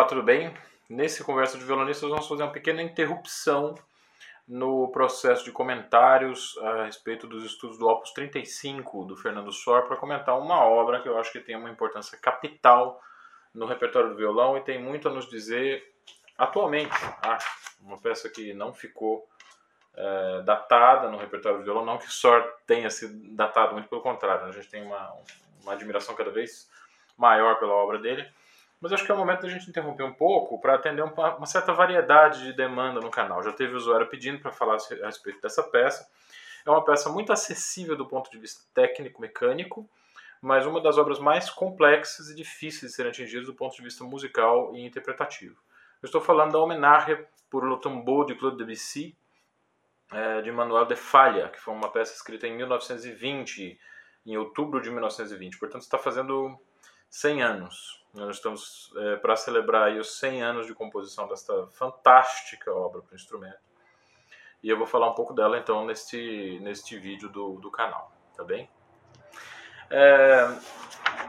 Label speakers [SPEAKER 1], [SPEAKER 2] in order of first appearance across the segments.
[SPEAKER 1] Olá, tudo bem? Nesse Conversa de Violonistas vamos fazer uma pequena interrupção no processo de comentários a respeito dos estudos do Opus 35 do Fernando Sor para comentar uma obra que eu acho que tem uma importância capital no repertório do violão e tem muito a nos dizer atualmente. Acho uma peça que não ficou é, datada no repertório do violão, não que Sor tenha sido datado, muito pelo contrário, né? a gente tem uma, uma admiração cada vez maior pela obra dele mas acho que é o momento da gente interromper um pouco para atender uma, certa variedade de demanda no canal. Já teve usuário pedindo para falar a respeito dessa peça. É uma peça muito acessível do ponto de vista técnico-mecânico, mas uma das obras mais complexas e difíceis de serem atingidas do ponto de vista musical e interpretativo. Eu estou falando da homenagem por Le Tombeau de Claude Debussy, é, de Manuel de Falha, que foi uma peça escrita em 1920, em outubro de 1920. Portanto, está fazendo 100 anos. Nós estamos é, para celebrar os 100 anos de composição desta fantástica obra para instrumento. E eu vou falar um pouco dela então neste, neste vídeo do, do canal, tá bem? É,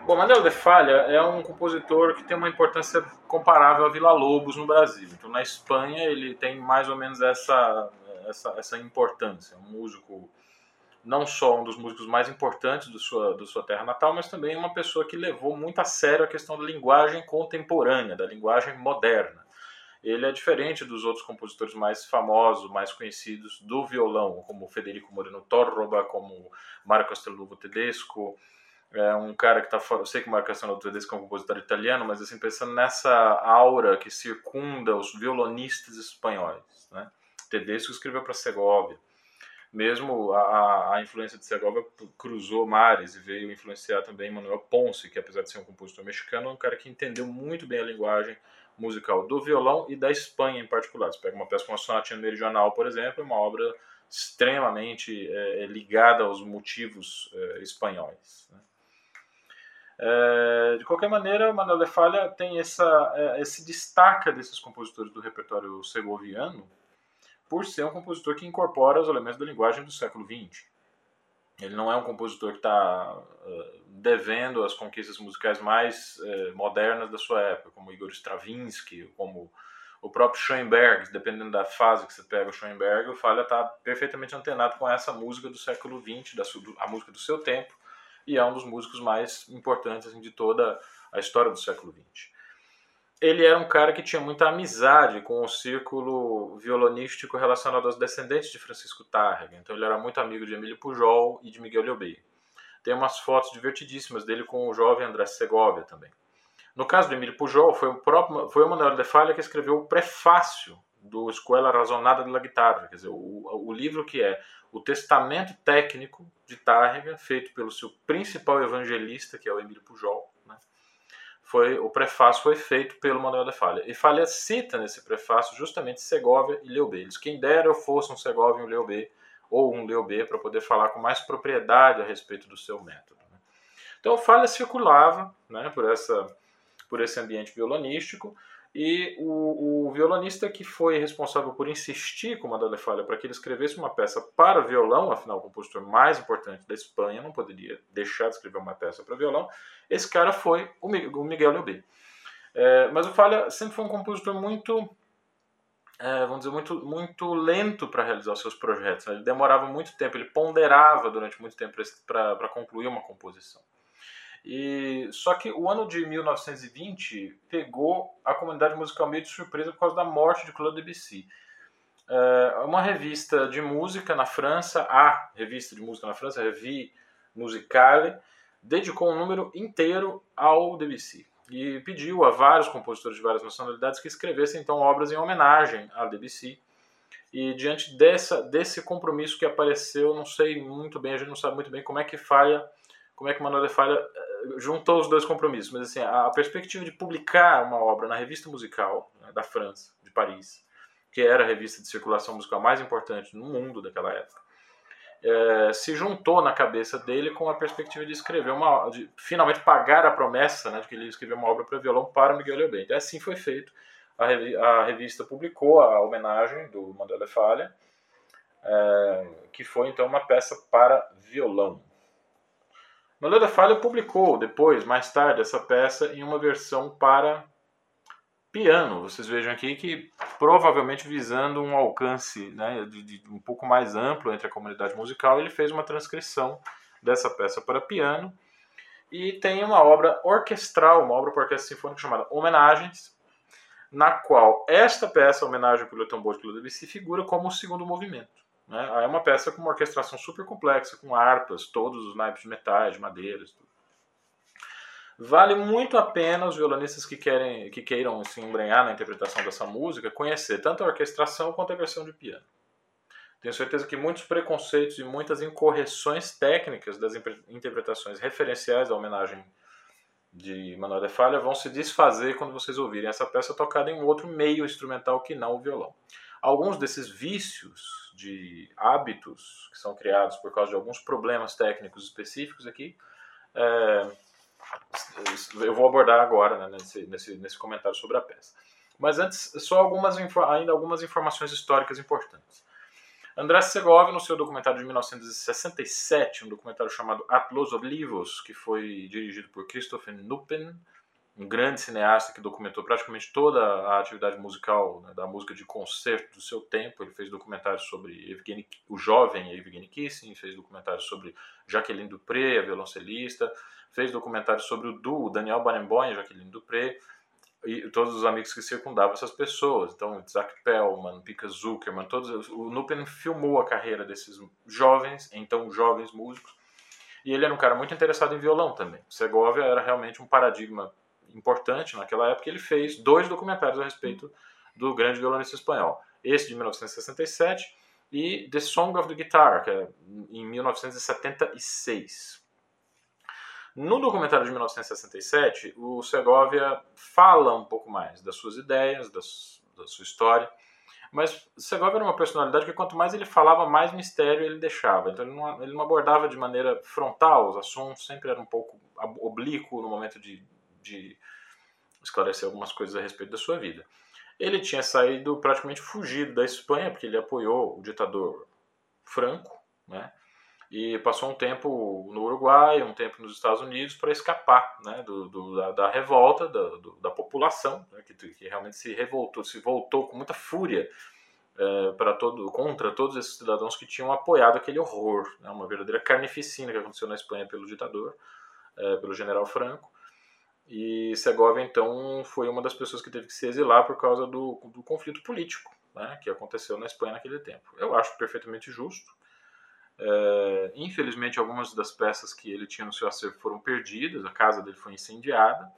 [SPEAKER 1] bom, Manuel de Falha é um compositor que tem uma importância comparável a Vila Lobos no Brasil. Então, na Espanha, ele tem mais ou menos essa, essa, essa importância. Um músico não só um dos músicos mais importantes do sua, do sua terra natal, mas também uma pessoa que levou muito a sério a questão da linguagem contemporânea, da linguagem moderna. Ele é diferente dos outros compositores mais famosos, mais conhecidos do violão, como Federico Moreno Torroba, como Marco Castelluvo Tedesco, é um cara que está fora. Eu sei que o Marco Castelluvo Tedesco é um compositor italiano, mas assim, pensando nessa aura que circunda os violonistas espanhóis. Né? Tedesco escreveu para Segovia mesmo a, a influência de Segovia cruzou mares e veio influenciar também Manuel Ponce, que apesar de ser um compositor mexicano, é um cara que entendeu muito bem a linguagem musical do violão e da Espanha em particular. Você pega uma peça como a Sonatina Meridional, por exemplo, é uma obra extremamente é, ligada aos motivos é, espanhóis. Né? É, de qualquer maneira, Manuel de Falha tem essa, é, esse destaca desses compositores do repertório segoviano, por ser um compositor que incorpora os elementos da linguagem do século XX. Ele não é um compositor que está uh, devendo as conquistas musicais mais uh, modernas da sua época, como Igor Stravinsky, como o próprio Schoenberg, dependendo da fase que você pega o Schoenberg, o Falha está perfeitamente antenado com essa música do século XX, da, a música do seu tempo, e é um dos músicos mais importantes assim, de toda a história do século XX ele era um cara que tinha muita amizade com o círculo violonístico relacionado aos descendentes de Francisco Tárrega. Então ele era muito amigo de Emílio Pujol e de Miguel Liobey. Tem umas fotos divertidíssimas dele com o jovem André Segovia também. No caso do Emílio Pujol, foi o próprio foi o Manuel de Falha que escreveu o prefácio do Escola Razonada de la Guitarra, quer dizer, o, o livro que é o testamento técnico de Tárrega, feito pelo seu principal evangelista, que é o Emílio Pujol foi o prefácio foi feito pelo Manuel de Falha. E Falha cita nesse prefácio justamente Segovia e Leobé. Eles, quem dera eu fosse um Segovia e um Leobé, ou um Leobé, para poder falar com mais propriedade a respeito do seu método. Então Falha circulava né, por, essa, por esse ambiente violonístico, e o, o, violonista que foi responsável por insistir com Manuel de Falha para que ele escrevesse uma peça para violão, afinal o compositor mais importante da Espanha não poderia deixar de escrever uma peça para violão, esse cara foi o Miguel Leobé. É, mas o Falha sempre foi um compositor muito, é, vamos dizer, muito, muito lento para realizar os seus projetos. Né? Ele demorava muito tempo, ele ponderava durante muito tempo para concluir uma composição. E só que o ano de 1920 pegou a comunidade musical meio de surpresa por causa da morte de Claude Debussy. É, uma revista de música na França, a revista de música na França, Revue Musicale, dedicou um número inteiro ao Debussy e pediu a vários compositores de várias nacionalidades que escrevessem então obras em homenagem a Debussy. E diante dessa, desse compromisso que apareceu, não sei muito bem, a gente não sabe muito bem como é que falha, como é que Manuel de Falha juntou os dois compromissos, mas assim, a perspectiva de publicar uma obra na revista musical né, da França, de Paris, que era a revista de circulação musical mais importante no mundo daquela época, é, se juntou na cabeça dele com a perspectiva de escrever uma, de finalmente pagar a promessa, né, de que ele ia escrever uma obra para violão para Miguel Leobé. Então, assim foi feito. A, revi a revista publicou a homenagem do Manuel de Falha, é, que foi então uma peça para violão. Manuel da Falha publicou depois, mais tarde, essa peça em uma versão para piano. Vocês vejam aqui que provavelmente visando um alcance né, de, de, um pouco mais amplo entre a comunidade musical, ele fez uma transcrição dessa peça para piano. E tem uma obra orquestral, uma obra para orquestra sinfônica chamada Homenagens, na qual esta peça, Homenagem pelo Tambor de Debussy, figura como o segundo movimento. Né? É uma peça com uma orquestração super complexa, com harpas, todos os naipes de metais, de madeiras, tudo. Vale muito a pena os violonistas que, querem, que queiram se embrenhar na interpretação dessa música conhecer tanto a orquestração quanto a versão de piano. Tenho certeza que muitos preconceitos e muitas incorreções técnicas das interpretações referenciais à homenagem de Manuel de Falha vão se desfazer quando vocês ouvirem essa peça tocada em um outro meio instrumental que não o violão. Alguns desses vícios de hábitos que são criados por causa de alguns problemas técnicos específicos aqui, é, eu vou abordar agora né, nesse, nesse, nesse comentário sobre a peça. Mas antes, só algumas, ainda algumas informações históricas importantes. André Segovia, no seu documentário de 1967, um documentário chamado At Los Olivos, que foi dirigido por Christopher Nupen, um grande cineasta que documentou praticamente toda a atividade musical, né, da música de concerto do seu tempo. Ele fez documentários sobre Evgeny, o jovem Evgeny Kissin, fez documentários sobre Jacqueline Dupré, a violoncelista, fez documentários sobre o duo Daniel Barenboim e Jacqueline Dupré, e todos os amigos que circundavam essas pessoas. Então, Isaac Pellman, Pika Zuckerman, todos, o Nupen filmou a carreira desses jovens, então jovens músicos, e ele era um cara muito interessado em violão também. Segovia era realmente um paradigma importante naquela época. Ele fez dois documentários a respeito do grande violonista espanhol. Esse de 1967 e The Song of the Guitar, que é em 1976. No documentário de 1967, o Segovia fala um pouco mais das suas ideias, das, da sua história, mas Segovia era uma personalidade que quanto mais ele falava, mais mistério ele deixava. Então ele não, ele não abordava de maneira frontal os assuntos, sempre era um pouco oblíquo no momento de, de esclarecer algumas coisas a respeito da sua vida. Ele tinha saído praticamente fugido da Espanha, porque ele apoiou o ditador Franco, né? e passou um tempo no Uruguai, um tempo nos Estados Unidos para escapar né, do, do da, da, revolta da, do, da população, né, que, que, realmente se revoltou, se voltou com muita fúria é, para todo, contra todos esses cidadãos que tinham apoiado aquele horror, né, uma verdadeira carnificina que aconteceu na Espanha pelo ditador, é, pelo general Franco. E Segovia, então, foi uma das pessoas que teve que se exilar por causa do, do conflito político né, que aconteceu na Espanha naquele tempo. Eu acho perfeitamente justo é, infelizmente, algumas das peças que ele tinha no seu acervo foram perdidas, a casa dele foi incendiada.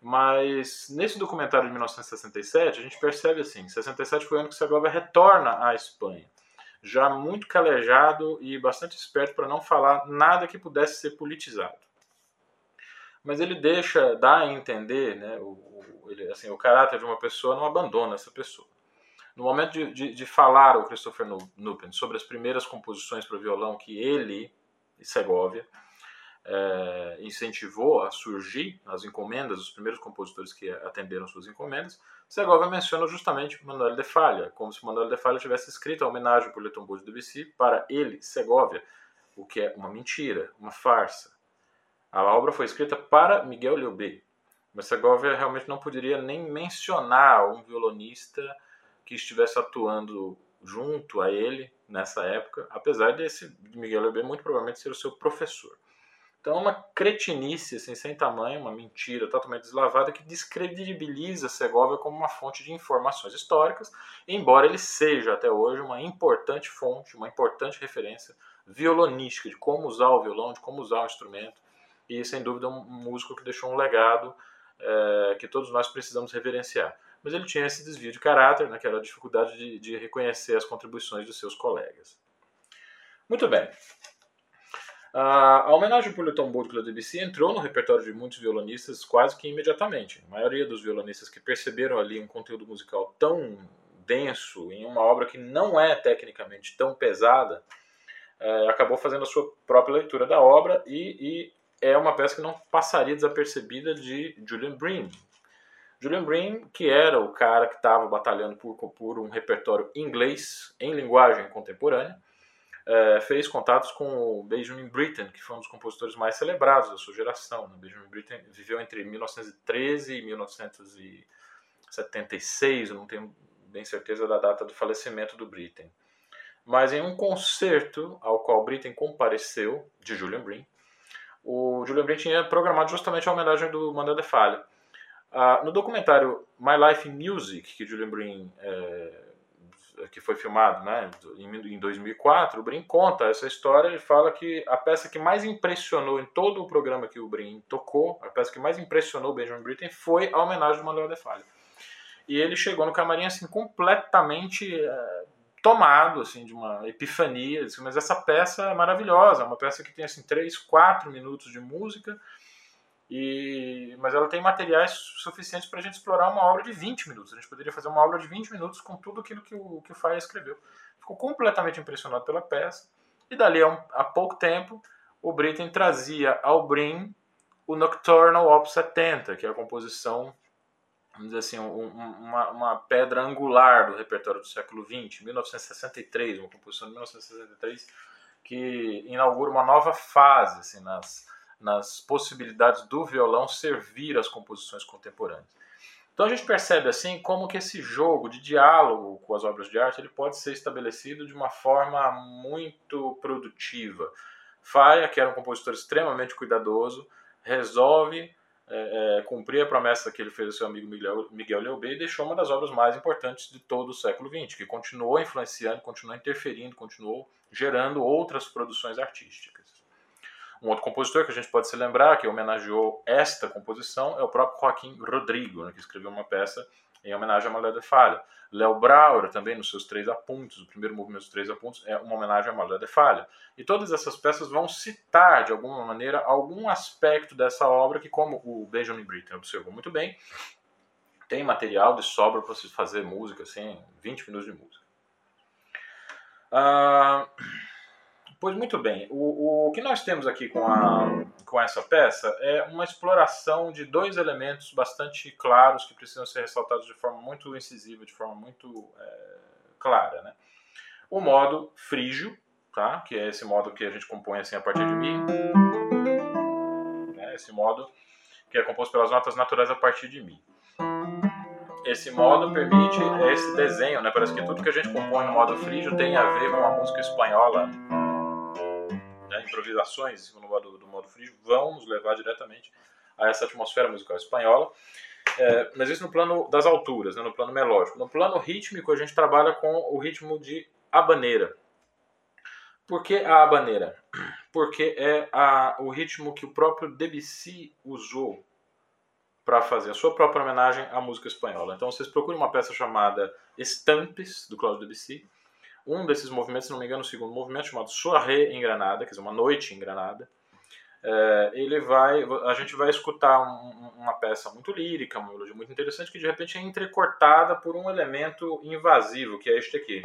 [SPEAKER 1] Mas nesse documentário de 1967, a gente percebe assim: 67 foi o ano que Segovia retorna à Espanha, já muito calejado e bastante esperto para não falar nada que pudesse ser politizado. Mas ele deixa, dá a entender, né, o, ele, assim, o caráter de uma pessoa não abandona essa pessoa. No momento de, de, de falar o Christopher Nupen sobre as primeiras composições para violão que ele e Segovia é, incentivou a surgir nas encomendas, os primeiros compositores que atenderam suas encomendas, Segovia menciona justamente Manuel de Falha, como se Manuel de Falha tivesse escrito a homenagem por Tombeau de Debussy para ele, Segovia, o que é uma mentira, uma farsa. A obra foi escrita para Miguel Liobé, mas Segovia realmente não poderia nem mencionar um violonista que estivesse atuando junto a ele nessa época, apesar desse Miguel Leber muito provavelmente ser o seu professor. Então, é uma cretinice assim, sem tamanho, uma mentira totalmente deslavada que descredibiliza Segovia como uma fonte de informações históricas, embora ele seja até hoje uma importante fonte, uma importante referência violonística de como usar o violão, de como usar o instrumento, e sem dúvida um músico que deixou um legado é, que todos nós precisamos reverenciar mas ele tinha esse desvio de caráter, né, que era a dificuldade de, de reconhecer as contribuições dos seus colegas. Muito bem. A homenagem por Le Tombeau de Claude Debussy entrou no repertório de muitos violonistas quase que imediatamente. A maioria dos violonistas que perceberam ali um conteúdo musical tão denso, em uma obra que não é tecnicamente tão pesada, é, acabou fazendo a sua própria leitura da obra e, e, é uma peça que não passaria desapercebida de Julian Bream, Julian Green, que era o cara que estava batalhando por, por, um repertório inglês em linguagem contemporânea, é, fez contatos com o Benjamin Britten, que foi um dos compositores mais celebrados da sua geração. Né? Benjamin Britten viveu entre 1913 e 76, não tenho bem certeza da data do falecimento do Britten. Mas em um concerto ao qual Britten compareceu, de Julian Brin, o Julian Brin tinha programado justamente a homenagem do Mandela Falha. Ah, no documentário My Life in Music, que Julian Brin é, que foi filmado né, em 2004, o Brin conta essa história e fala que a peça que mais impressionou em todo o programa que o Brin tocou, a peça que mais impressionou o Benjamin Britten foi a homenagem do Manuel de Falha. E ele chegou no camarim assim completamente é, tomado assim de uma epifania, disse, mas essa peça é maravilhosa, é uma peça que tem assim três, quatro minutos de música e, mas ela tem materiais suficientes para a gente explorar uma obra de 20 minutos. A gente poderia fazer uma obra de 20 minutos com tudo aquilo que o, que o Faia escreveu. Ficou completamente impressionado pela peça. E dali a, um, a pouco tempo, o Britten trazia ao Brin o Nocturnal Op 70, que é a composição, vamos dizer assim, um, uma, uma, pedra angular do repertório do século XX, 1963, uma composição de 1963, que inaugura uma nova fase assim, nas, nas possibilidades do violão servir às composições contemporâneas. Então a gente percebe assim como que esse jogo de diálogo com as obras de arte ele pode ser estabelecido de uma forma muito produtiva. Faia, que era um compositor extremamente cuidadoso, resolve é, é, cumprir a promessa que ele fez ao seu amigo Miguel, Miguel Leobé e deixou uma das obras mais importantes de todo o século XX, que continuou influenciando, continuou interferindo, continuou gerando outras produções artísticas. Um outro compositor que a gente pode se lembrar, que homenageou esta composição, é o próprio Joaquim Rodrigo, né, que escreveu uma peça em homenagem a Malé de Falha. Léo Brauer, também nos seus três apontos, o primeiro movimento dos três apontos, é uma homenagem a Malé de Falha. E todas essas peças vão citar, de alguma maneira, algum aspecto dessa obra que, como o Benjamin Britten observou muito bem, tem material de sobra para você fazer música, assim, 20 minutos de música. Uh, Pois muito bem, o, o que nós temos aqui com, a, com essa peça é uma exploração de dois elementos bastante claros que precisam ser ressaltados de forma muito incisiva, de forma muito é, clara. Né? O modo frígio, tá? que é esse modo que a gente compõe assim a partir de Mi, né? esse modo que é composto pelas notas naturais a partir de Mi. Esse modo permite esse desenho, né? parece que tudo que a gente compõe no modo frígio tem a ver com a música espanhola improvisações no modo, do modo frio vão nos levar diretamente a essa atmosfera musical espanhola. É, mas isso no plano das alturas, né, no plano melódico. No plano rítmico, a gente trabalha com o ritmo de habaneira. Por que a habaneira? Porque é a, o ritmo que o próprio Debussy usou para fazer a sua própria homenagem à música espanhola. Então vocês procurem uma peça chamada Estampes, do Claude Debussy, um desses movimentos, se não me engano, o segundo movimento, chamado Soirée em Granada, quer dizer, uma noite em Granada, é, ele vai, a gente vai escutar um, uma peça muito lírica, uma melodia muito interessante, que de repente é entrecortada por um elemento invasivo, que é este aqui.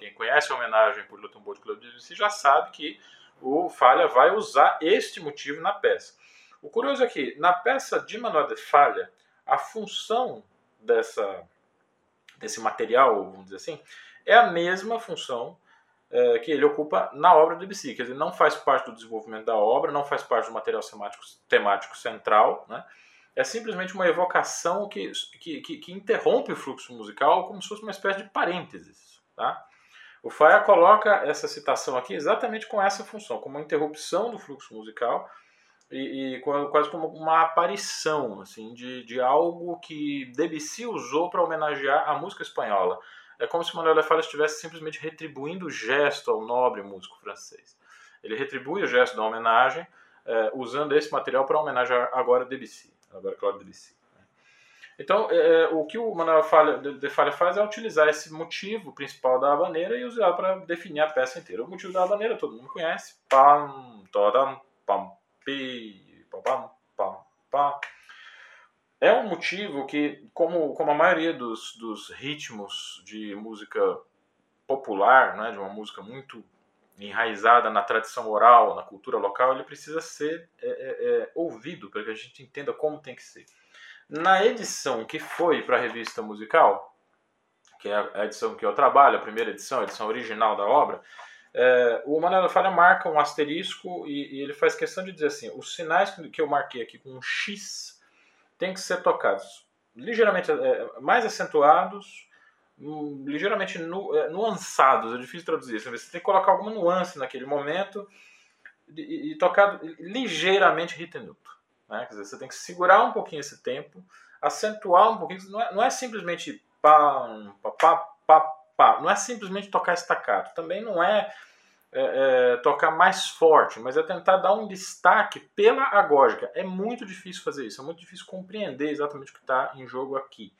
[SPEAKER 1] Quem conhece a homenagem por Tombeau de Claude Debussy já sabe que o Falha vai usar este motivo na peça. O curioso é que, na peça de Manuel de Falha, a função dessa, desse material, vamos dizer assim, é a mesma função é, que ele ocupa na obra do Debussy. Quer dizer, não faz parte do desenvolvimento da obra, não faz parte do material temático, temático central, né? é simplesmente uma evocação que, que, que, que, interrompe o fluxo musical como se fosse uma espécie de parênteses. Tá? O Faia coloca essa citação aqui exatamente com essa função, como uma interrupção do fluxo musical e, e, quase como uma aparição assim de, de algo que Debussy usou para homenagear a música espanhola. É como se Manuel de Falla estivesse simplesmente retribuindo o gesto ao nobre músico francês. Ele retribui o gesto da homenagem é, usando esse material para homenagear agora Debussy, agora Claude Debussy. Né. Então, é, é, o que o Manuel de Falla faz é utilizar esse motivo principal da habaneira e usar para definir a peça inteira. O motivo da habaneira todo mundo conhece. Pam, todam, pam, pi, pam, pam, pam. É um motivo que, como, como a maioria dos, dos ritmos de música popular, né, de uma música muito enraizada na tradição oral, na cultura local, ele precisa ser é, é, é ouvido para que a gente entenda como tem que ser. Na edição que foi para a revista musical, que é a edição que eu trabalho, a primeira edição, a edição original da obra, É, o Manuel Falha marca um asterisco e, e, ele faz questão de dizer assim: os sinais que eu marquei aqui com um X têm que ser tocados ligeiramente é, mais acentuados, hum, ligeiramente nu, é, nuançados. É difícil traduzir isso. Você tem que colocar alguma nuance naquele momento e, e tocar ligeiramente ritenuto. Né? Dizer, você tem que segurar um pouquinho esse tempo, acentuar um pouquinho. Não é, não é simplesmente pá, pá, pá, pá, pá, não é simplesmente tocar estacato. Também não é, é, é, tocar mais forte, mas é tentar dar um destaque pela agógica. É muito difícil fazer isso, é muito difícil compreender exatamente o que está em jogo aqui.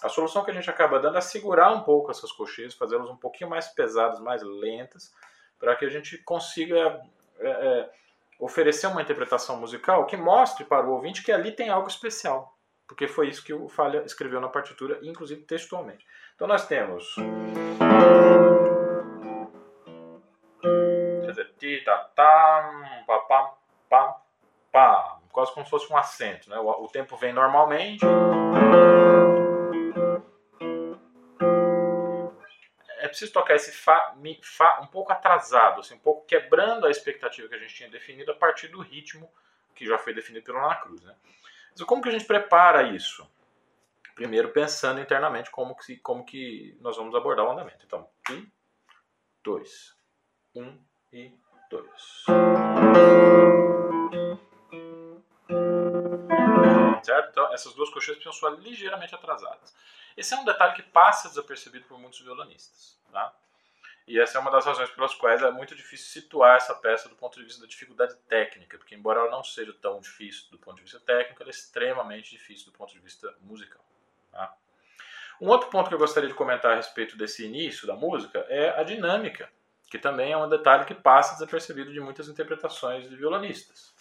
[SPEAKER 1] A solução que a gente acaba dando é segurar um pouco essas cocheiras, fazê-las um pouquinho mais pesadas, mais lentas, para que a gente consiga é, é, oferecer uma interpretação musical que mostre para o ouvinte que ali tem algo especial. Porque foi isso que o Falha escreveu na partitura, inclusive textualmente. Então nós temos. Ta, ta, pa, pa, pa, quase como se fosse um acento. Né? O, o tempo vem normalmente. É preciso tocar esse Fá, Mi, Fá um pouco atrasado, assim, um pouco quebrando a expectativa que a gente tinha definido a partir do ritmo que já foi definido pelo Ana Cruz. Né? Mas como que a gente prepara isso? Primeiro pensando internamente como que, como que nós vamos abordar o andamento. Então, um, dois, um e dois. Certo? Então, essas duas coxinhas precisam soar ligeiramente atrasadas. Esse é um detalhe que passa desapercebido por muitos violonistas. Tá? E essa é uma das razões pelas quais é muito difícil situar essa peça do ponto de vista da dificuldade técnica, porque embora ela não seja tão difícil do ponto de vista técnico, ela é extremamente difícil do ponto de vista musical. Tá? Um outro ponto que eu gostaria de comentar a respeito desse início da música é a dinâmica, que também é um detalhe que passa desapercebido de muitas interpretações de violonistas.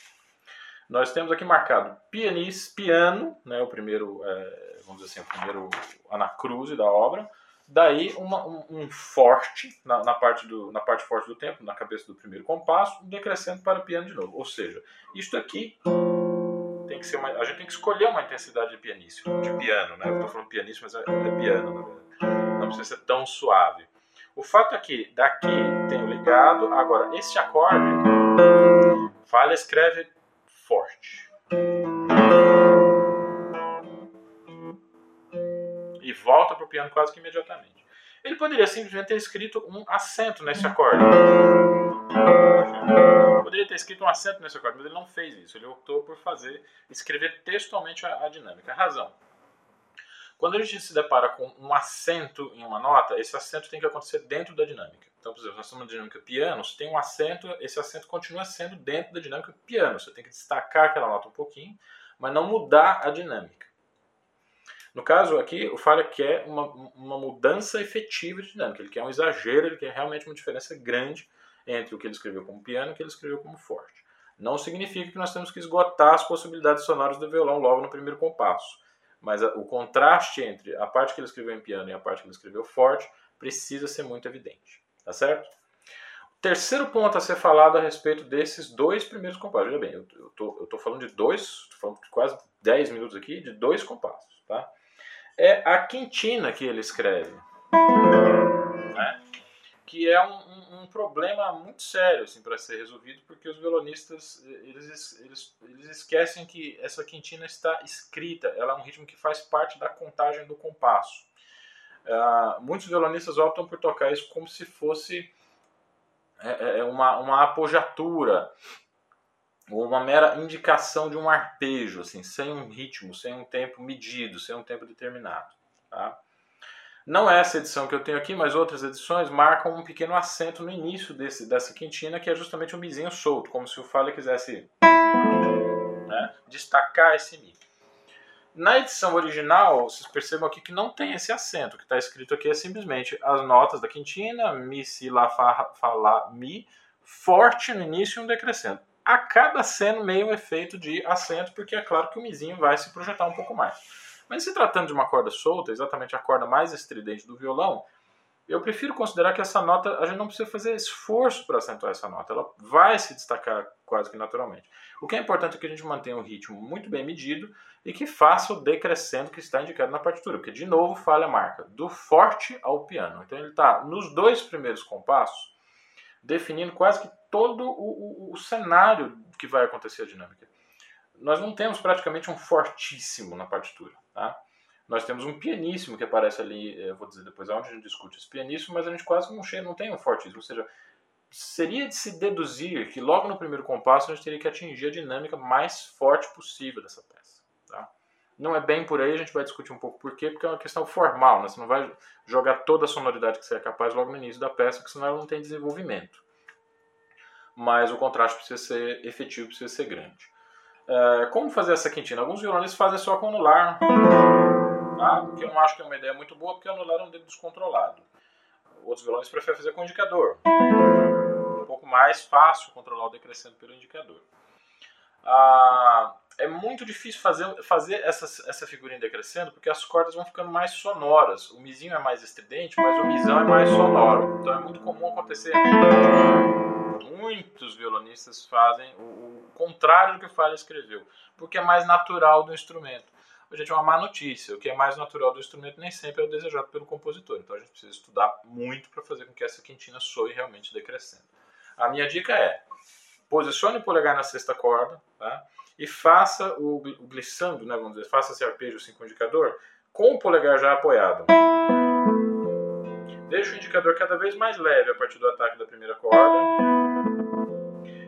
[SPEAKER 1] Nós temos aqui marcado pianis, piano, né, o primeiro, é, vamos dizer assim, o primeiro anacruse da obra, Daí uma, um, um, forte na, na, parte do, na parte forte do tempo, na cabeça do primeiro compasso, decrescendo para piano de novo. Ou seja, isto aqui tem que ser uma, a gente tem que escolher uma intensidade de pianíssimo, de piano, né? Eu estou falando pianíssimo, mas é, é piano, na verdade. Não precisa ser tão suave. O fato é que daqui tem o ligado, agora esse acorde, Falha escreve forte e volta para o piano quase que imediatamente. Ele poderia simplesmente ter escrito um acento nesse acorde. Poderia ter escrito um acento nesse acorde, mas ele não fez isso. Ele optou por fazer, escrever textualmente a, a dinâmica. Razão. Quando a gente se depara com um acento em uma nota, esse acento tem que acontecer dentro da dinâmica. Então, por exemplo, nós estamos na dinâmica piano, se tem um acento, esse acento continua sendo dentro da dinâmica piano. Você tem que destacar aquela nota um pouquinho, mas não mudar a dinâmica. No caso aqui, o Falha quer uma, uma mudança efetiva de dinâmica, ele quer um exagero, ele quer realmente uma diferença grande entre o que ele escreveu como piano e o que ele escreveu como forte. Não significa que nós temos que esgotar as possibilidades sonoras do violão logo no primeiro compasso, mas a, o contraste entre a parte que ele escreveu em piano e a parte que ele escreveu forte precisa ser muito evidente, tá certo? Terceiro ponto a ser falado a respeito desses dois primeiros compassos. Veja bem, eu estou falando de dois, falando de quase 10 minutos aqui, de dois compassos, tá? é a quintina que ele escreve. Né? Que é um, um, problema muito sério assim, para ser resolvido, porque os violonistas eles, eles, eles esquecem que essa quintina está escrita, ela é um ritmo que faz parte da contagem do compasso. Uh, muitos violonistas optam por tocar isso como se fosse é, é uma, uma apogiatura, ou uma mera indicação de um arpejo, assim, sem um ritmo, sem um tempo medido, sem um tempo determinado. Tá? Não é essa edição que eu tenho aqui, mas outras edições marcam um pequeno acento no início desse, dessa quintina, que é justamente um mizinho solto, como se o Fale quisesse né, destacar esse mi. Na edição original, vocês percebam aqui que não tem esse acento. O que está escrito aqui é simplesmente as notas da quintina, mi, si, lá, fa, fa, lá, mi, forte no início e um decrescendo acaba sendo meio efeito de acento, porque é claro que o mizinho vai se projetar um pouco mais. Mas se tratando de uma corda solta, exatamente a corda mais estridente do violão, eu prefiro considerar que essa nota, a gente não precisa fazer esforço para acentuar essa nota, ela vai se destacar quase que naturalmente. O que é importante é que a gente mantenha um ritmo muito bem medido e que faça o decrescendo que está indicado na partitura, porque de novo falha a marca, do forte ao piano. Então ele está nos dois primeiros compassos, definindo quase que todo o, o, o cenário que vai acontecer a dinâmica. Nós não temos praticamente um fortíssimo na partitura. Tá? Nós temos um pianíssimo que aparece ali, eu vou dizer depois aonde a gente discute esse pianíssimo, mas a gente quase não, chega, não tem um fortíssimo. Ou seja, seria de se deduzir que logo no primeiro compasso a gente teria que atingir a dinâmica mais forte possível dessa peça. Tá? Não é bem por aí, a gente vai discutir um pouco por quê, porque é uma questão formal, né? você não vai jogar toda a sonoridade que você é capaz logo no início da peça, porque senão ela não tem desenvolvimento. Mas o contraste precisa ser efetivo, precisa ser grande. É, como fazer essa quintina? Alguns violonistas fazem só com anular tá? que eu não acho que é uma ideia muito boa, porque anular é um dedo descontrolado. Outros violões preferem fazer com indicador. Um pouco mais fácil controlar o decrescendo pelo indicador. Ah, é muito difícil fazer, fazer essa, essa figurinha decrescendo, porque as cordas vão ficando mais sonoras. O mizinho é mais estridente, mas o misão é mais sonoro. Então é muito comum acontecer. Muitos violonistas fazem o, o contrário do que o Falha escreveu, porque é mais natural do instrumento gente é uma má notícia. O que é mais natural do instrumento nem sempre é o desejado pelo compositor. Então a gente precisa estudar muito para fazer com que essa quintina soe realmente decrescendo. A minha dica é: posicione o polegar na sexta corda tá? e faça o, o glissando, né, vamos dizer, faça esse arpejo assim com o indicador com o polegar já apoiado. Deixe o indicador cada vez mais leve a partir do ataque da primeira corda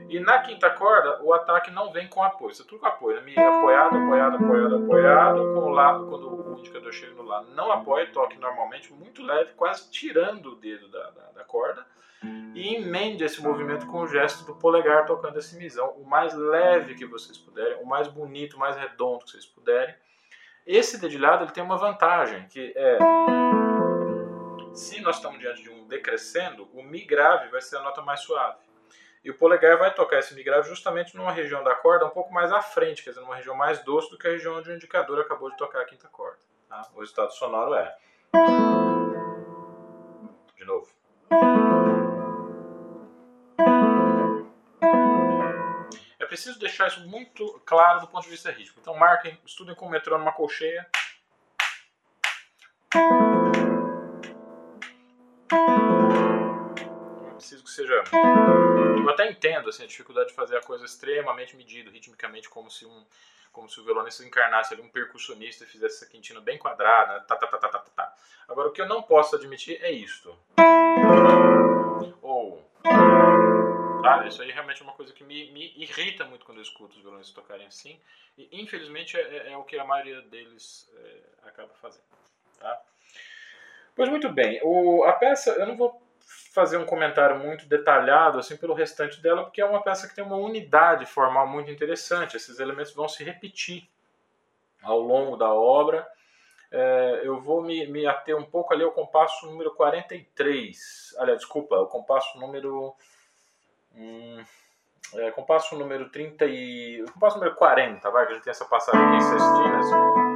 [SPEAKER 1] e na quinta corda, o ataque não vem com apoio. Você tudo com apoio. Né? Apoiado, apoiado, apoiado, apoiado. Com o lá, quando o indicador chega no lá, não apoia, toque normalmente muito leve, quase tirando o dedo da, da, da corda. E emende esse movimento com o gesto do polegar tocando esse misão. O mais leve que vocês puderem, o mais bonito, o mais redondo que vocês puderem. Esse dedilhado ele tem uma vantagem, que é se nós estamos diante de um decrescendo, o Mi grave vai ser a nota mais suave. E o polegar vai tocar esse mi justamente numa região da corda um pouco mais à frente, quer dizer, numa região mais doce do que a região onde o indicador acabou de tocar a quinta corda. Tá? O resultado sonoro é. De novo. É preciso deixar isso muito claro do ponto de vista rítmico. Então marquem, estudem com o metrônomo uma colcheia seja. Eu até entendo assim, a dificuldade de fazer a coisa extremamente medida, ritmicamente, como se um como se o violonista encarnasse ali um percussionista e fizesse essa quintina bem quadrada, né? tá, tá, tá, tá, tá, tá. Agora, o que eu não posso admitir é isto. Ou. Tá? Isso aí realmente é uma coisa que me, me irrita muito quando eu escuto os violonistas tocarem assim. E, infelizmente, é, é, é o que a maioria deles é, acaba fazendo. Tá? Pois muito bem. O, a peça, eu não vou fazer um comentário muito detalhado assim pelo restante dela, porque é uma peça que tem uma unidade formal muito interessante. Esses elementos vão se repetir ao longo da obra. É, eu vou me, me ater um pouco ali ao compasso número 43. Aliás, desculpa, o compasso número. Hum, é, compasso número 30 e. Compasso número 40, vai, que a gente tem essa passagem aqui em sextinas.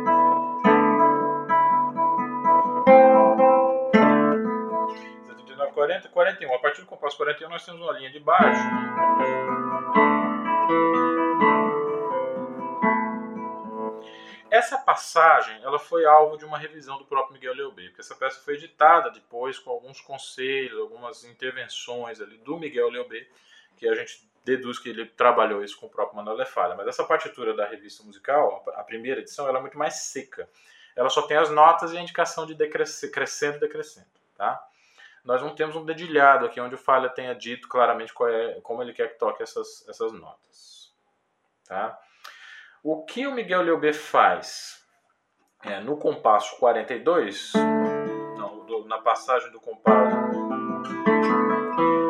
[SPEAKER 1] 40, 41. A partir do compasso 41 nós temos uma linha de baixo. Essa passagem ela foi alvo de uma revisão do próprio Miguel Leobé, porque essa peça foi editada depois com alguns conselhos, algumas intervenções ali do Miguel Leobé, que a gente deduz que ele trabalhou isso com o próprio Manuel Lefalha. Mas essa partitura da revista musical, a primeira edição, ela é muito mais seca. Ela só tem as notas e a indicação de decrescendo e decrescendo. Tá? Nós não temos um dedilhado aqui onde o Falha tenha dito claramente é, como ele quer que toque essas, essas notas. Tá? O que o Miguel Leobé faz é, no compasso 42, não, do, na passagem do compasso,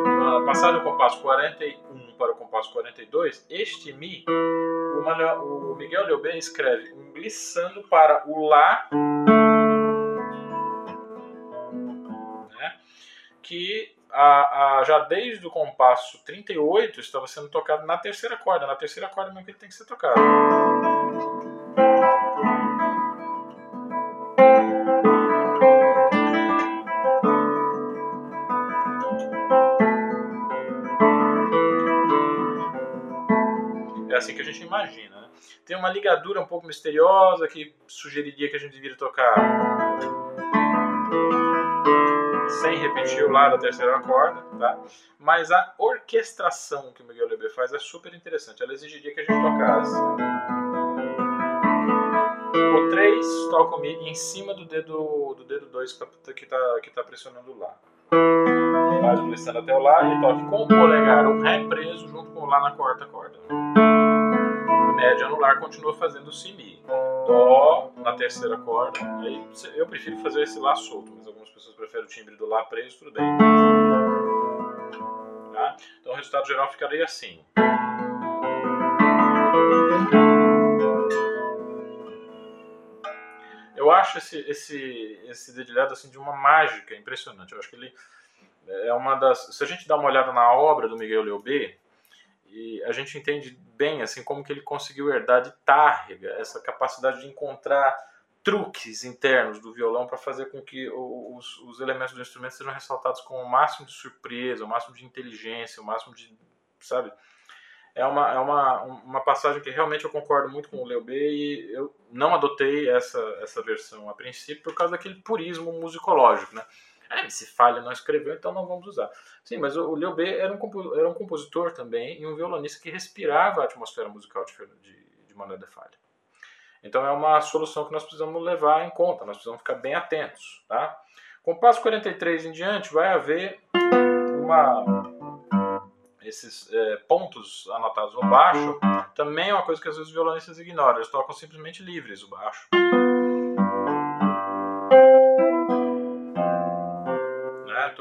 [SPEAKER 1] na passagem do compasso 41 para o compasso 42, este Mi, o, Miguel Leobé escreve um glissando para o Lá que a, a, já desde o compasso 38 estava sendo tocado na terceira corda, na terceira corda mesmo que ele tem que ser tocado. É assim que a gente imagina. Né? Tem uma ligadura um pouco misteriosa que sugeriria que a gente deveria tocar sem repetir o lá da terceira corda, tá? Mas a orquestração que o Miguel Lebe faz é super interessante. Ela exigiria que a gente tocasse o 3 toca o Mi em cima do dedo do dedo 2 que está que tá, pressionando o Lá. Faz o glissando até o Lá e toque com o polegar o Ré preso junto com o Lá na quarta corda. O médio anular continua fazendo o Si Mi. Dó na terceira corda. Aí eu prefiro fazer esse Lá solto, mas algumas pessoas preferem o timbre do Lá preso, tudo bem. Tá? Então o resultado geral ficaria assim. Eu acho esse, esse, esse dedilhado assim, de uma mágica impressionante. Eu acho que ele é uma das. Se a gente dá uma olhada na obra do Miguel Leobé, e a gente entende bem assim como que ele conseguiu herdar de Tárrega essa capacidade de encontrar truques internos do violão para fazer com que os, os, elementos do instrumento sejam ressaltados com o máximo de surpresa, o máximo de inteligência, o máximo de, sabe, é uma, é uma, uma passagem que realmente eu concordo muito com o Leo B e eu não adotei essa, essa versão a princípio por causa daquele purismo musicológico, né? É, se falha não escreveu, então não vamos usar. Sim, mas o, Leo B era um, era um compositor também e um violonista que respirava a atmosfera musical de, de, de Manuel de Falha. Então é uma solução que nós precisamos levar em conta, nós precisamos ficar bem atentos, tá? Com o passo 43 em diante vai haver uma esses é, pontos anotados no baixo também é uma coisa que às vezes os violonistas ignoram. Eles tocam simplesmente livres o baixo.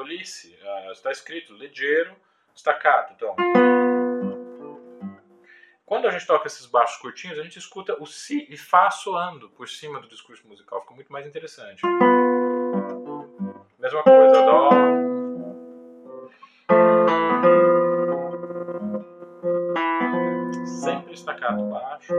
[SPEAKER 1] Tolice. Uh, está escrito ligeiro, staccato. Então, quando a gente toca esses baixos curtinhos, a gente escuta o si e fá soando por cima do discurso musical. Fica muito mais interessante. Mesma coisa, dó. staccato baixo.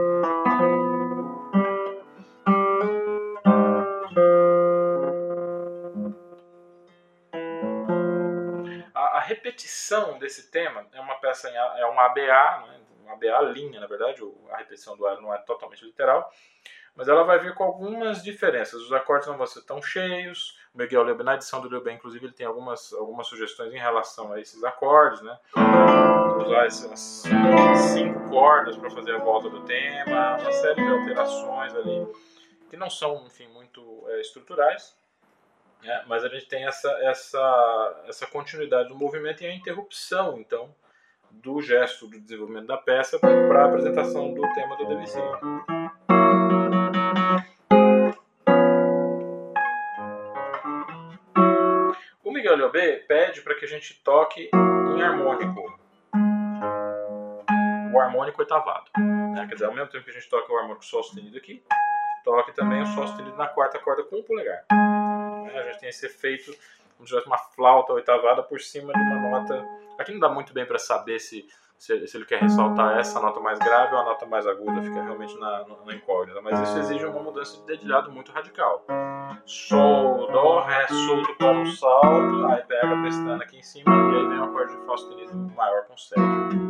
[SPEAKER 1] Repetição desse tema é uma peça em, é um ABA, né? uma ABA linha, na verdade, a repetição do ar não é totalmente literal, mas ela vai vir com algumas diferenças. Os acordes não vão ser tão cheios. O Miguel Lebe, na edição do Lebe, inclusive, ele tem algumas, algumas sugestões em relação a esses acordes, né? Usar essas cinco cordas para fazer a volta do tema, uma série de alterações ali que não são, enfim, muito é, estruturais. Né? Mas a gente tem essa, essa, essa continuidade do movimento e a interrupção, então, do gesto do desenvolvimento da peça para a apresentação do tema do Debussy. Miguel Liobé pede para que a gente toque em harmônico. O harmônico oitavado. Né? Quer dizer, ao mesmo tempo que a gente toca o harmônico sol sustenido aqui, toque também o sol sustenido na quarta corda com o polegar. Né? A gente tem esse efeito como se tivesse uma flauta oitavada por cima de uma nota. Aqui não dá muito bem para saber se se, se, ele quer ressaltar essa nota mais grave ou a nota mais aguda, fica realmente na, na incógnita. Mas isso exige uma mudança de dedilhado muito radical. Sol, Dó, Ré, Sol, Dó no salto, aí pega a pestana aqui em cima e aí vem um acorde de Fá sustenido maior com sétimo.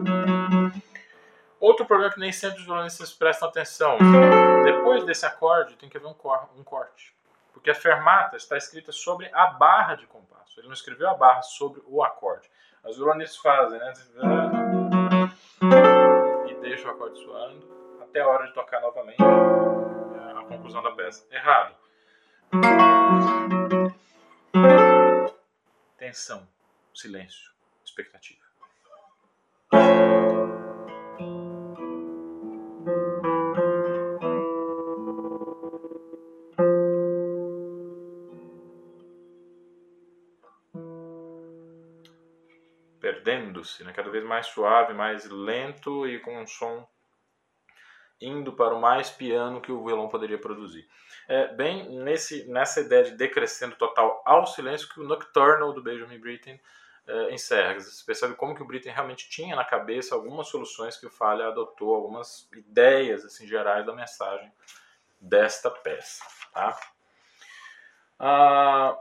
[SPEAKER 1] Outro problema que nem sempre os violonistas prestam atenção. Depois desse acorde tem que haver um, cor um corte. Porque a fermata está escrita sobre a barra de compasso. Ele não escreveu a barra sobre o acorde. As violonistas fazem, né? E deixa o acorde suando até a hora de tocar novamente é a conclusão da peça. Errado. Tensão, silêncio, expectativa. Perdendo-se, né? cada vez mais suave, mais lento e com um som indo para o mais piano que o violão poderia produzir. É bem nesse, nessa ideia de decrescendo total ao silêncio que o Nocturnal do Benjamin Britten é, encerra. Você percebe como que o Britten realmente tinha na cabeça algumas soluções que o Falha adotou, algumas ideias assim gerais da mensagem desta peça. Tá? Ah,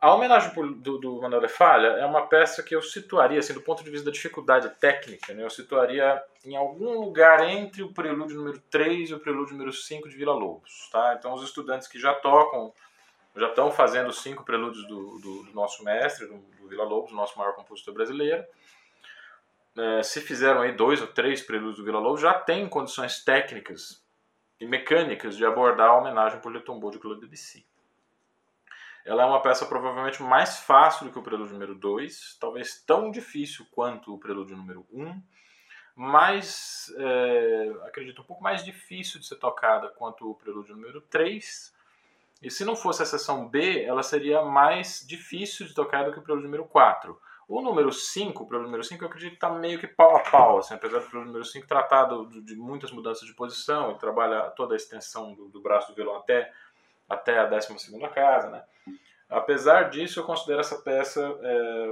[SPEAKER 1] a homenagem do, do Manuel de Falha é uma peça que eu situaria, assim, do ponto de vista da dificuldade técnica, né, eu situaria em algum lugar entre o prelúdio número 3 e o prelúdio número 5 de Vila Lobos. Tá? Então, os estudantes que já tocam já estão fazendo cinco prelúdios do, do, do nosso mestre, do, do Vila Lobos, nosso maior compositor brasileiro. É, se fizeram aí dois ou três prelúdios do Vila Lobos, já tem condições técnicas e mecânicas de abordar a homenagem por Le Tombeau de Claude Debussy. Ela é uma peça provavelmente mais fácil do que o prelúdio número 2, talvez tão difícil quanto o prelúdio número 1, um, mas é, acredito um pouco mais difícil de ser tocada quanto o prelúdio número 3. E se não fosse a seção B, ela seria mais difícil de tocar do que o prelúdio número 4. O número 5, o prelúdio número 5, eu acredito que está meio que pau a pau, assim, apesar do prelúdio número 5 tratado de muitas mudanças de posição, ele trabalha toda a extensão do, do braço do violão até até a 12 casa, né? Apesar disso, eu considero essa peça, é,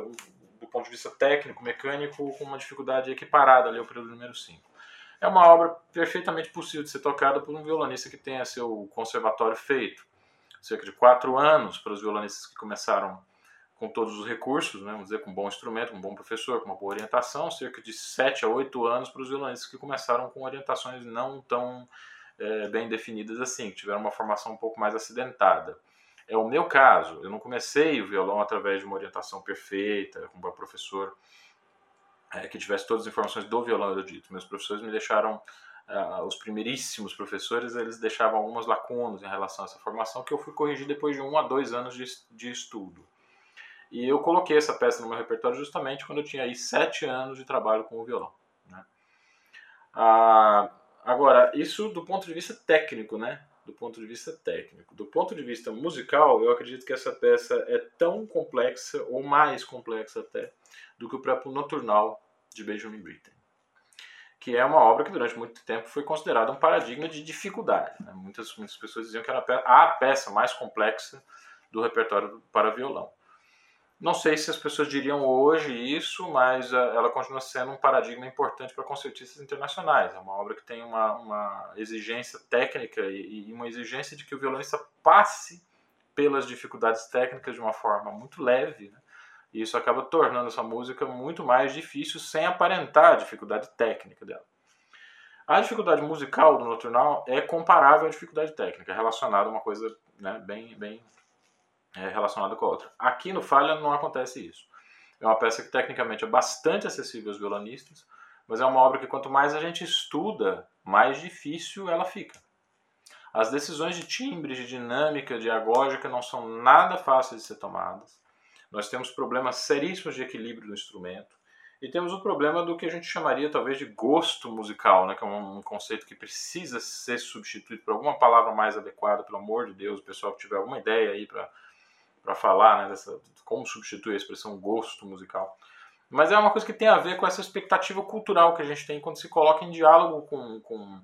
[SPEAKER 1] do ponto de vista técnico, mecânico, com uma dificuldade equiparada ali ao período número 5. É uma obra perfeitamente possível de ser tocada por um violonista que tenha seu conservatório feito. Cerca de quatro anos para os violonistas que começaram com todos os recursos, né, vamos dizer, com um bom instrumento, com um bom professor, com uma boa orientação, cerca de sete a oito anos para os violonistas que começaram com orientações não tão é, bem definidas assim, que tiveram uma formação um pouco mais acidentada. É o meu caso, eu não comecei o violão através de uma orientação perfeita, com um professor é, que tivesse todas as informações do violão erudito. Meus professores me deixaram, uh, os primeiríssimos professores, eles deixavam algumas lacunas em relação a essa formação que eu fui corrigir depois de um a dois anos de, de estudo. E eu coloquei essa peça no meu repertório justamente quando eu tinha aí sete anos de trabalho com o violão. Né? Ah, Agora, isso do ponto de vista técnico, né? Do ponto de vista técnico. Do ponto de vista musical, eu acredito que essa peça é tão complexa, ou mais complexa até, do que o próprio Noturnal de Benjamin Britten. Que é uma obra que durante muito tempo foi considerada um paradigma de dificuldade. Né? Muitas, muitas pessoas diziam que era a peça mais complexa do repertório para violão. Não sei se as pessoas diriam hoje isso, mas ah, ela continua sendo um paradigma importante para concertistas internacionais. É uma obra que tem uma, uma exigência técnica e, e, uma exigência de que o violonista passe pelas dificuldades técnicas de uma forma muito leve. Né? E isso acaba tornando essa música muito mais difícil sem aparentar a dificuldade técnica dela. A dificuldade musical do Nocturnal é comparável à dificuldade técnica, relacionada a uma coisa né, bem, bem é, relacionada com a outra. Aqui no Falha não acontece isso. É uma peça que tecnicamente é bastante acessível aos violonistas, mas é uma obra que quanto mais a gente estuda, mais difícil ela fica. As decisões de timbre, de dinâmica, de agógica não são nada fáceis de ser tomadas. Nós temos problemas seríssimos de equilíbrio do instrumento. E temos o problema do que a gente chamaria talvez de gosto musical, né? que é um, conceito que precisa ser substituído por alguma palavra mais adequada, pelo amor de Deus, o pessoal que tiver alguma ideia aí para para falar, né, dessa, como substituir a expressão gosto musical. Mas é uma coisa que tem a ver com essa expectativa cultural que a gente tem quando se coloca em diálogo com, com,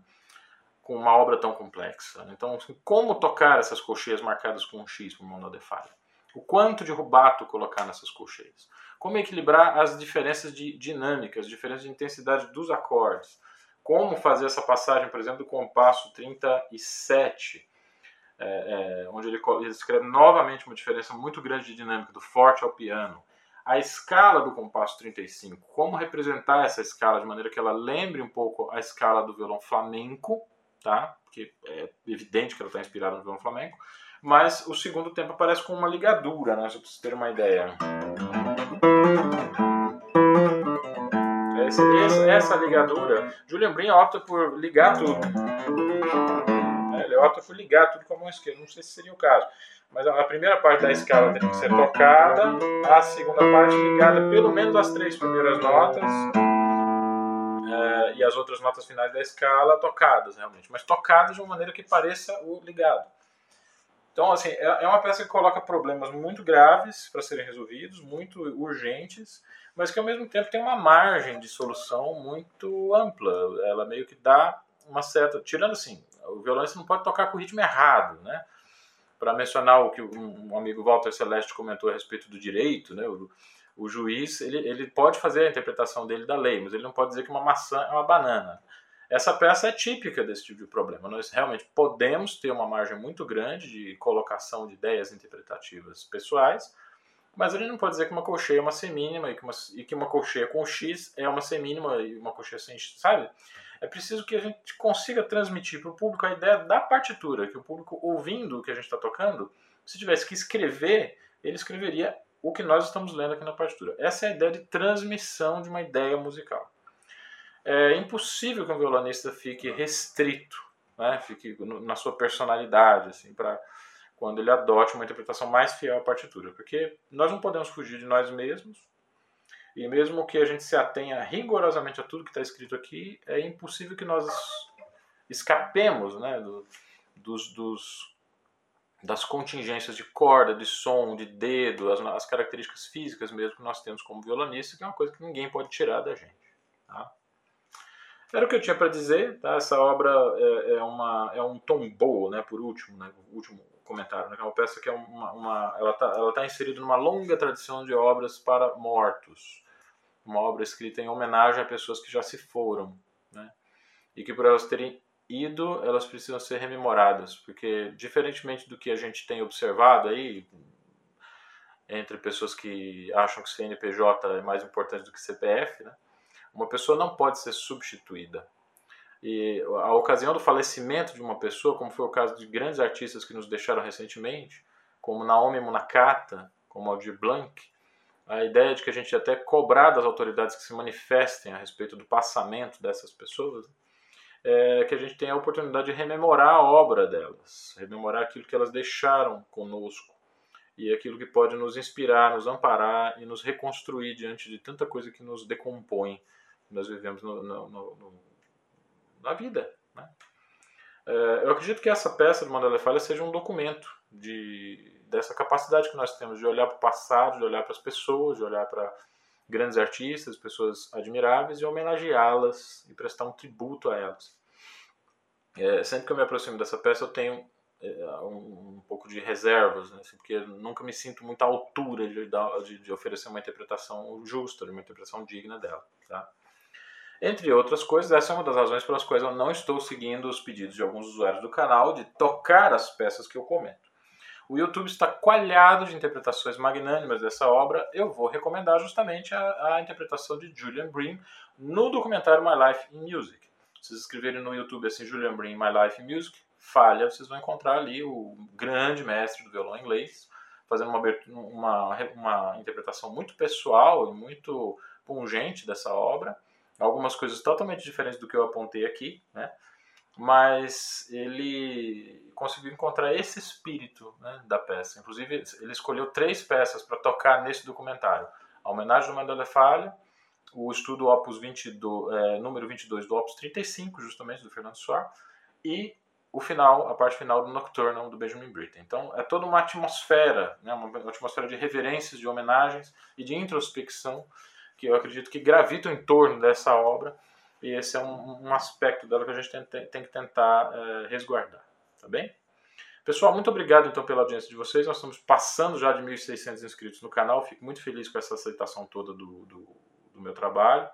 [SPEAKER 1] com uma obra tão complexa. Então, assim, como tocar essas colcheias marcadas com um X por Mono de Falha? O quanto de rubato colocar nessas colcheias? Como equilibrar as diferenças de dinâmica, as diferenças de intensidade dos acordes? Como fazer essa passagem, por exemplo, do compasso 37 é, é, onde ele, ele escreve novamente uma diferença muito grande de dinâmica do forte ao piano. A escala do compasso 35, como representar essa escala de maneira que ela lembre um pouco a escala do violão flamenco, tá? Porque é evidente que ela está inspirada no violão flamenco. Mas o segundo tempo aparece com uma ligadura, né? Só para terem uma ideia. Essa, essa ligadura, Julian Brin opta por ligar tudo ele opta por ligar tudo com a mão esquerda. Não sei se seria o caso. Mas a primeira parte da escala tem que ser tocada, a segunda parte ligada pelo menos as três primeiras notas uh, e as outras notas finais da escala tocadas, realmente. Mas tocadas de uma maneira que pareça o ligado. Então, assim, é, é uma peça que coloca problemas muito graves para serem resolvidos, muito urgentes, mas que ao mesmo tempo tem uma margem de solução muito ampla. Ela meio que dá uma certa. Tirando assim, o violonista não pode tocar com ritmo errado, né? Para mencionar o que um amigo Walter Celeste comentou a respeito do direito, né? O, o juiz ele, ele pode fazer a interpretação dele da lei, mas ele não pode dizer que uma maçã é uma banana. Essa peça é típica desse tipo de problema. Nós realmente podemos ter uma margem muito grande de colocação de ideias interpretativas pessoais, mas ele não pode dizer que uma colcheia é uma semínima e que uma, e que uma colcheia com X é uma semínima e uma colcheia sem X, sabe? É preciso que a gente consiga transmitir para o público a ideia da partitura, que o público ouvindo o que a gente está tocando Se tivesse que escrever, ele escreveria o que nós estamos lendo aqui na partitura. Essa é a ideia de transmissão de uma ideia musical. É impossível que um violonista fique restrito, né? fique na sua personalidade, assim, para quando ele adote uma interpretação mais fiel à partitura, porque nós não podemos fugir de nós mesmos, e mesmo que a gente se atenha rigorosamente a tudo que está escrito aqui, é impossível que nós escapemos né, do, dos, dos, das contingências de corda, de som, de dedo, as, as, características físicas mesmo que nós temos como violonista, que é uma coisa que ninguém pode tirar da gente. Tá? Era o que eu tinha para dizer. Tá? Essa obra é, é, uma, é um tombeau, né, por último, né, último comentário. Né, é uma peça que é uma, uma ela está ela tá inserida numa longa tradição de obras para mortos. Uma obra escrita em homenagem a pessoas que já se foram. Né, e que por elas terem ido, elas precisam ser rememoradas. Porque, diferentemente do que a gente tem observado aí, entre pessoas que acham que CNPJ é mais importante do que CPF, né? Uma pessoa não pode ser substituída. E a ocasião do falecimento de uma pessoa, como foi o caso de grandes artistas que nos deixaram recentemente, como Naomi Munakata, como Aldir Blanc, a ideia de que a gente até cobrar das autoridades que se manifestem a respeito do passamento dessas pessoas, é que a gente tenha a oportunidade de rememorar a obra delas, rememorar aquilo que elas deixaram conosco e aquilo que pode nos inspirar, nos amparar e nos reconstruir diante de tanta coisa que nos decompõe nós vivemos no, no, no, na vida. Né? É, eu acredito que essa peça do Mandela Falha seja um documento de, dessa capacidade que nós temos de olhar para o passado, de olhar para as pessoas, de olhar para grandes artistas, pessoas admiráveis e homenageá-las e prestar um tributo a elas. É, sempre que eu me aproximo dessa peça, eu tenho é, um, um, pouco de reservas, né, assim, porque nunca me sinto muito à altura de, de, de, oferecer uma interpretação justa, de uma interpretação digna dela. Tá? Entre outras coisas, essa é uma das razões pelas quais eu não estou seguindo os pedidos de alguns usuários do canal de tocar as peças que eu comento. O YouTube está coalhado de interpretações magnânimas dessa obra. Eu vou recomendar justamente a, a interpretação de Julian Bream no documentário My Life in Music. Se vocês escreverem no YouTube assim, Julian Bream, My Life in Music, falha, vocês vão encontrar ali o grande mestre do violão inglês, fazendo uma, uma, uma interpretação muito pessoal e muito pungente dessa obra algumas coisas totalmente diferentes do que eu apontei aqui, né? Mas ele conseguiu encontrar esse espírito né, da peça. Inclusive, ele escolheu três peças para tocar nesse documentário: a homenagem do Mandela Falha, o estudo Opus 22, é, número 22 do Opus 35, justamente do Fernando Soar, e o final, a parte final do Nocturnal do Benjamin Britten. Então, é toda uma atmosfera, né, uma atmosfera de reverências, de homenagens e de introspecção que eu acredito que gravitam em torno dessa obra, e esse é um, um aspecto dela que a gente tem, tem que tentar é, resguardar, tá bem? Pessoal, muito obrigado então pela audiência de vocês. Nós estamos passando já de 1.600 inscritos no canal. Fico muito feliz com essa aceitação toda do, do, do meu trabalho.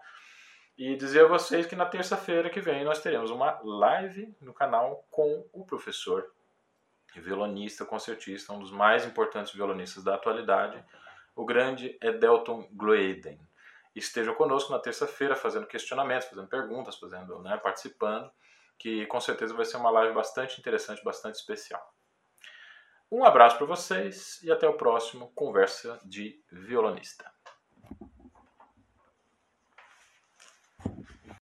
[SPEAKER 1] E dizer a vocês que na terça-feira que vem nós teremos uma live no canal com o professor violonista, concertista, um dos mais importantes violonistas da atualidade, o grande Edelton Gloeden estejam conosco na terça-feira fazendo questionamentos, fazendo perguntas, fazendo, né, participando, que com certeza vai ser uma live bastante interessante, bastante especial. Um abraço para vocês e até o próximo Conversa de Violonista.